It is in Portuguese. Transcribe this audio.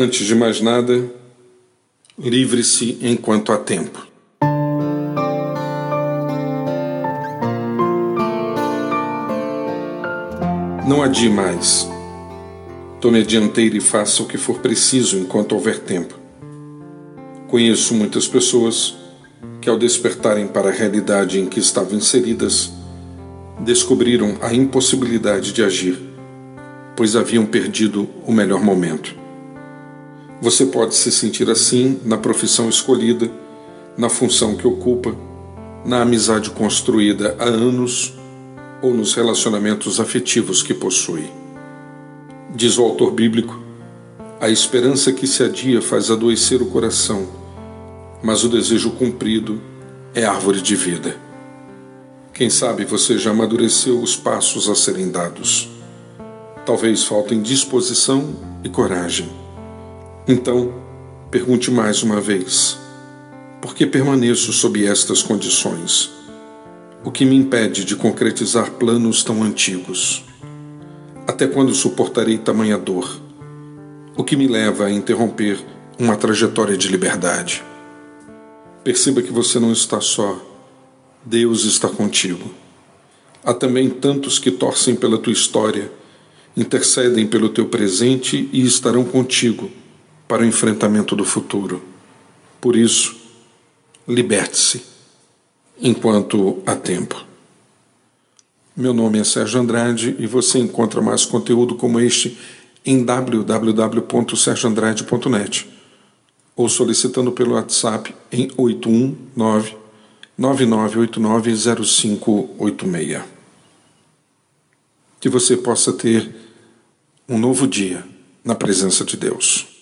Antes de mais nada, livre-se enquanto há tempo. Não adie mais. Tome a dianteira e faça o que for preciso enquanto houver tempo. Conheço muitas pessoas que, ao despertarem para a realidade em que estavam inseridas, descobriram a impossibilidade de agir, pois haviam perdido o melhor momento. Você pode se sentir assim na profissão escolhida, na função que ocupa, na amizade construída há anos ou nos relacionamentos afetivos que possui. Diz o autor bíblico: a esperança que se adia faz adoecer o coração, mas o desejo cumprido é árvore de vida. Quem sabe você já amadureceu os passos a serem dados. Talvez faltem disposição e coragem. Então, pergunte mais uma vez: por que permaneço sob estas condições? O que me impede de concretizar planos tão antigos? Até quando suportarei tamanha dor? O que me leva a interromper uma trajetória de liberdade? Perceba que você não está só. Deus está contigo. Há também tantos que torcem pela tua história, intercedem pelo teu presente e estarão contigo para o enfrentamento do futuro. Por isso, liberte-se enquanto há tempo. Meu nome é Sérgio Andrade e você encontra mais conteúdo como este em www.sergioandrade.net ou solicitando pelo WhatsApp em 819 99890586. Que você possa ter um novo dia na presença de Deus.